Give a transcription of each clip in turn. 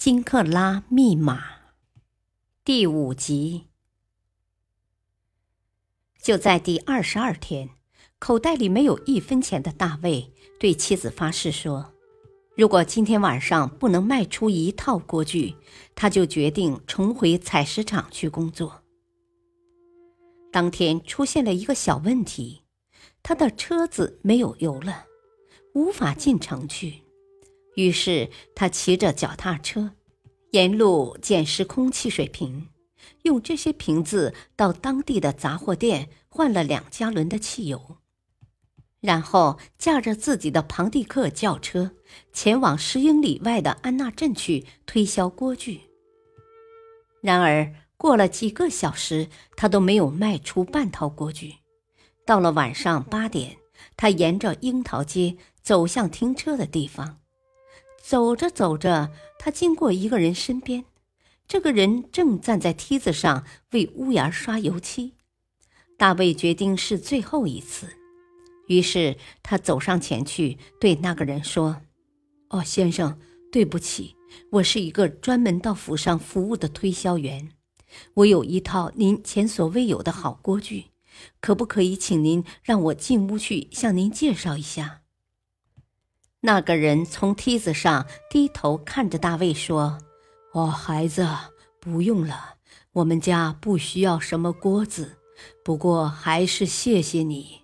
金克拉密码第五集。就在第二十二天，口袋里没有一分钱的大卫对妻子发誓说：“如果今天晚上不能卖出一套锅具，他就决定重回采石场去工作。”当天出现了一个小问题，他的车子没有油了，无法进城去。于是他骑着脚踏车，沿路捡拾空气水瓶，用这些瓶子到当地的杂货店换了两加仑的汽油，然后驾着自己的庞蒂克轿车前往十英里外的安纳镇去推销锅具。然而过了几个小时，他都没有卖出半套锅具。到了晚上八点，他沿着樱桃街走向停车的地方。走着走着，他经过一个人身边，这个人正站在梯子上为屋檐刷油漆。大卫决定是最后一次，于是他走上前去对那个人说：“哦，先生，对不起，我是一个专门到府上服务的推销员，我有一套您前所未有的好锅具，可不可以请您让我进屋去向您介绍一下？”那个人从梯子上低头看着大卫说：“哦，孩子，不用了，我们家不需要什么锅子。不过还是谢谢你。”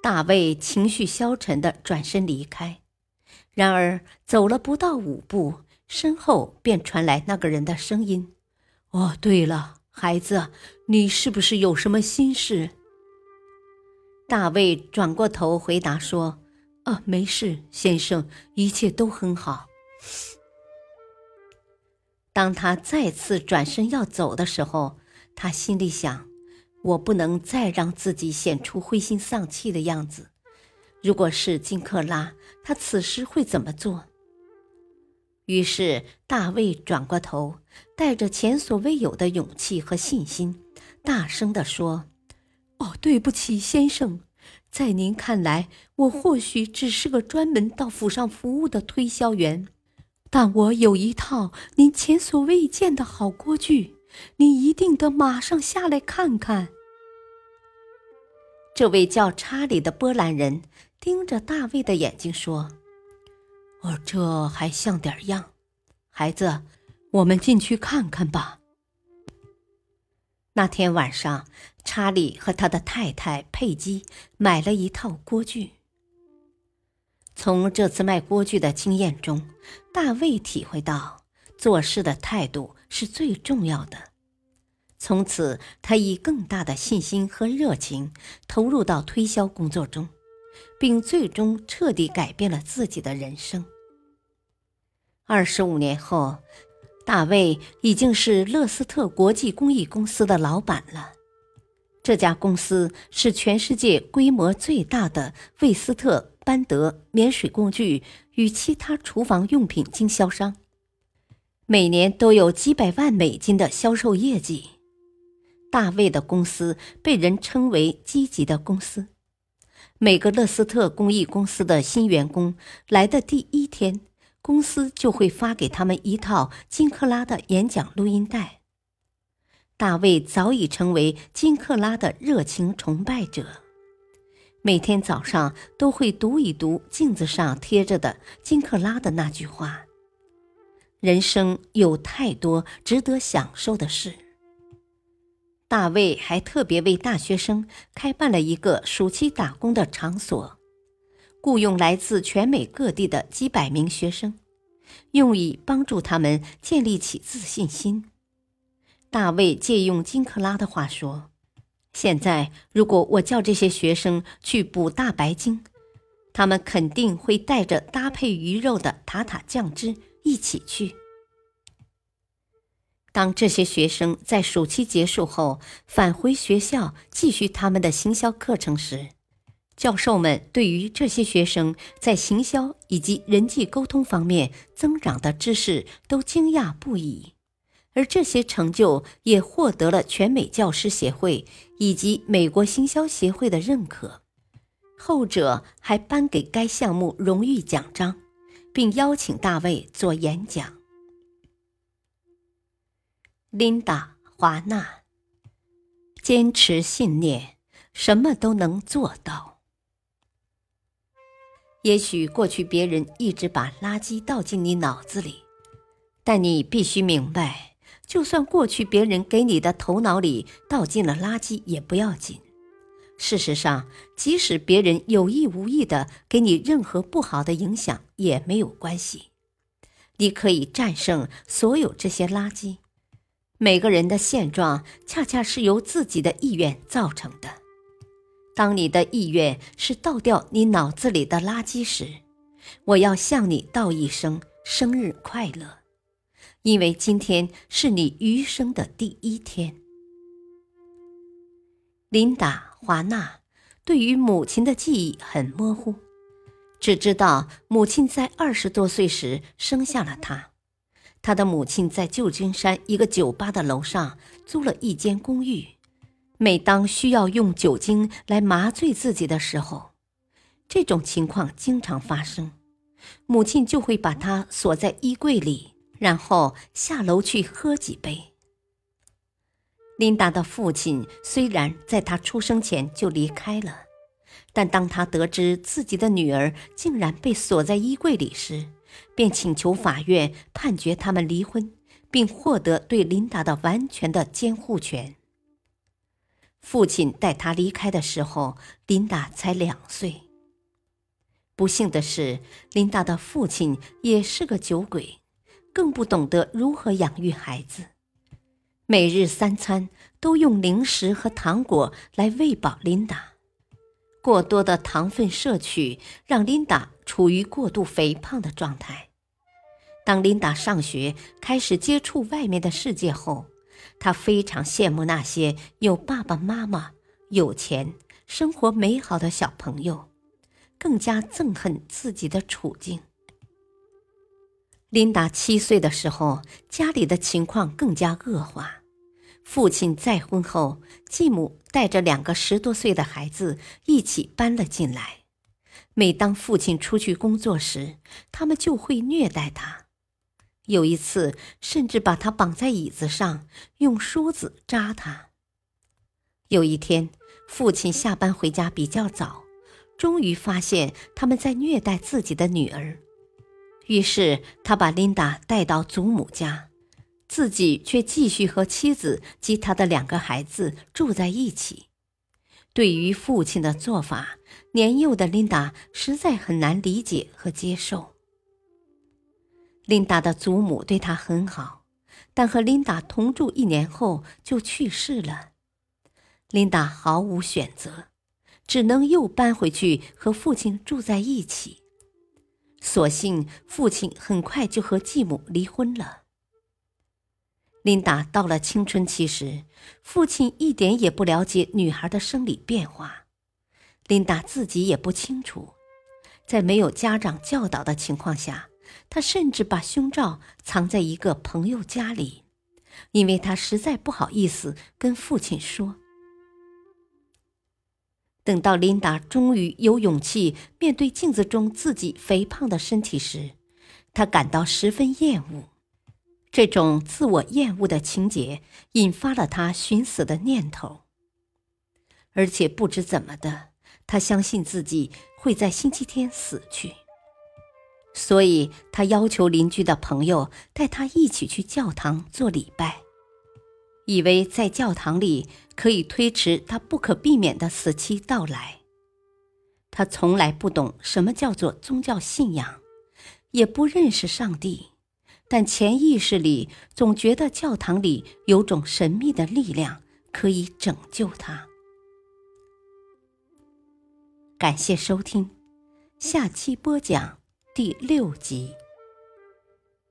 大卫情绪消沉的转身离开，然而走了不到五步，身后便传来那个人的声音：“哦，对了，孩子，你是不是有什么心事？”大卫转过头回答说。啊，没事，先生，一切都很好。当他再次转身要走的时候，他心里想：我不能再让自己显出灰心丧气的样子。如果是金克拉，他此时会怎么做？于是大卫转过头，带着前所未有的勇气和信心，大声地说：“哦，对不起，先生。”在您看来，我或许只是个专门到府上服务的推销员，但我有一套您前所未见的好锅具，您一定得马上下来看看。这位叫查理的波兰人盯着大卫的眼睛说：“我，这还像点样，孩子，我们进去看看吧。”那天晚上，查理和他的太太佩姬买了一套锅具。从这次卖锅具的经验中，大卫体会到做事的态度是最重要的。从此，他以更大的信心和热情投入到推销工作中，并最终彻底改变了自己的人生。二十五年后。大卫已经是勒斯特国际工艺公司的老板了。这家公司是全世界规模最大的魏斯特班德免水工具与其他厨房用品经销商，每年都有几百万美金的销售业绩。大卫的公司被人称为积极的公司。每个勒斯特工艺公司的新员工来的第一天。公司就会发给他们一套金克拉的演讲录音带。大卫早已成为金克拉的热情崇拜者，每天早上都会读一读镜子上贴着的金克拉的那句话：“人生有太多值得享受的事。”大卫还特别为大学生开办了一个暑期打工的场所。雇佣来自全美各地的几百名学生，用以帮助他们建立起自信心。大卫借用金克拉的话说：“现在，如果我叫这些学生去补大白鲸，他们肯定会带着搭配鱼肉的塔塔酱汁一起去。当这些学生在暑期结束后返回学校继续他们的行销课程时，教授们对于这些学生在行销以及人际沟通方面增长的知识都惊讶不已，而这些成就也获得了全美教师协会以及美国行销协会的认可，后者还颁给该项目荣誉奖章，并邀请大卫做演讲。琳达·华纳，坚持信念，什么都能做到。也许过去别人一直把垃圾倒进你脑子里，但你必须明白，就算过去别人给你的头脑里倒进了垃圾也不要紧。事实上，即使别人有意无意的给你任何不好的影响也没有关系，你可以战胜所有这些垃圾。每个人的现状恰恰是由自己的意愿造成的。当你的意愿是倒掉你脑子里的垃圾时，我要向你道一声生日快乐，因为今天是你余生的第一天。琳达·华纳对于母亲的记忆很模糊，只知道母亲在二十多岁时生下了他。他的母亲在旧金山一个酒吧的楼上租了一间公寓。每当需要用酒精来麻醉自己的时候，这种情况经常发生，母亲就会把他锁在衣柜里，然后下楼去喝几杯。琳达的父亲虽然在他出生前就离开了，但当他得知自己的女儿竟然被锁在衣柜里时，便请求法院判决他们离婚，并获得对琳达的完全的监护权。父亲带他离开的时候，琳达才两岁。不幸的是，琳达的父亲也是个酒鬼，更不懂得如何养育孩子。每日三餐都用零食和糖果来喂饱琳达，过多的糖分摄取让琳达。处于过度肥胖的状态。当琳达上学开始接触外面的世界后，他非常羡慕那些有爸爸妈妈、有钱、生活美好的小朋友，更加憎恨自己的处境。琳达七岁的时候，家里的情况更加恶化。父亲再婚后，继母带着两个十多岁的孩子一起搬了进来。每当父亲出去工作时，他们就会虐待他。有一次，甚至把他绑在椅子上，用梳子扎他。有一天，父亲下班回家比较早，终于发现他们在虐待自己的女儿，于是他把琳达带到祖母家，自己却继续和妻子及他的两个孩子住在一起。对于父亲的做法，年幼的琳达实在很难理解和接受。琳达的祖母对她很好，但和琳达同住一年后就去世了。琳达毫无选择，只能又搬回去和父亲住在一起。所幸父亲很快就和继母离婚了。琳达到了青春期时，父亲一点也不了解女孩的生理变化，琳达自己也不清楚。在没有家长教导的情况下，他甚至把胸罩藏在一个朋友家里，因为他实在不好意思跟父亲说。等到琳达终于有勇气面对镜子中自己肥胖的身体时，她感到十分厌恶。这种自我厌恶的情节引发了他寻死的念头，而且不知怎么的，他相信自己会在星期天死去，所以他要求邻居的朋友带他一起去教堂做礼拜，以为在教堂里可以推迟他不可避免的死期到来。他从来不懂什么叫做宗教信仰，也不认识上帝。但潜意识里总觉得教堂里有种神秘的力量可以拯救他。感谢收听，下期播讲第六集。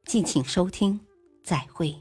敬请收听，再会。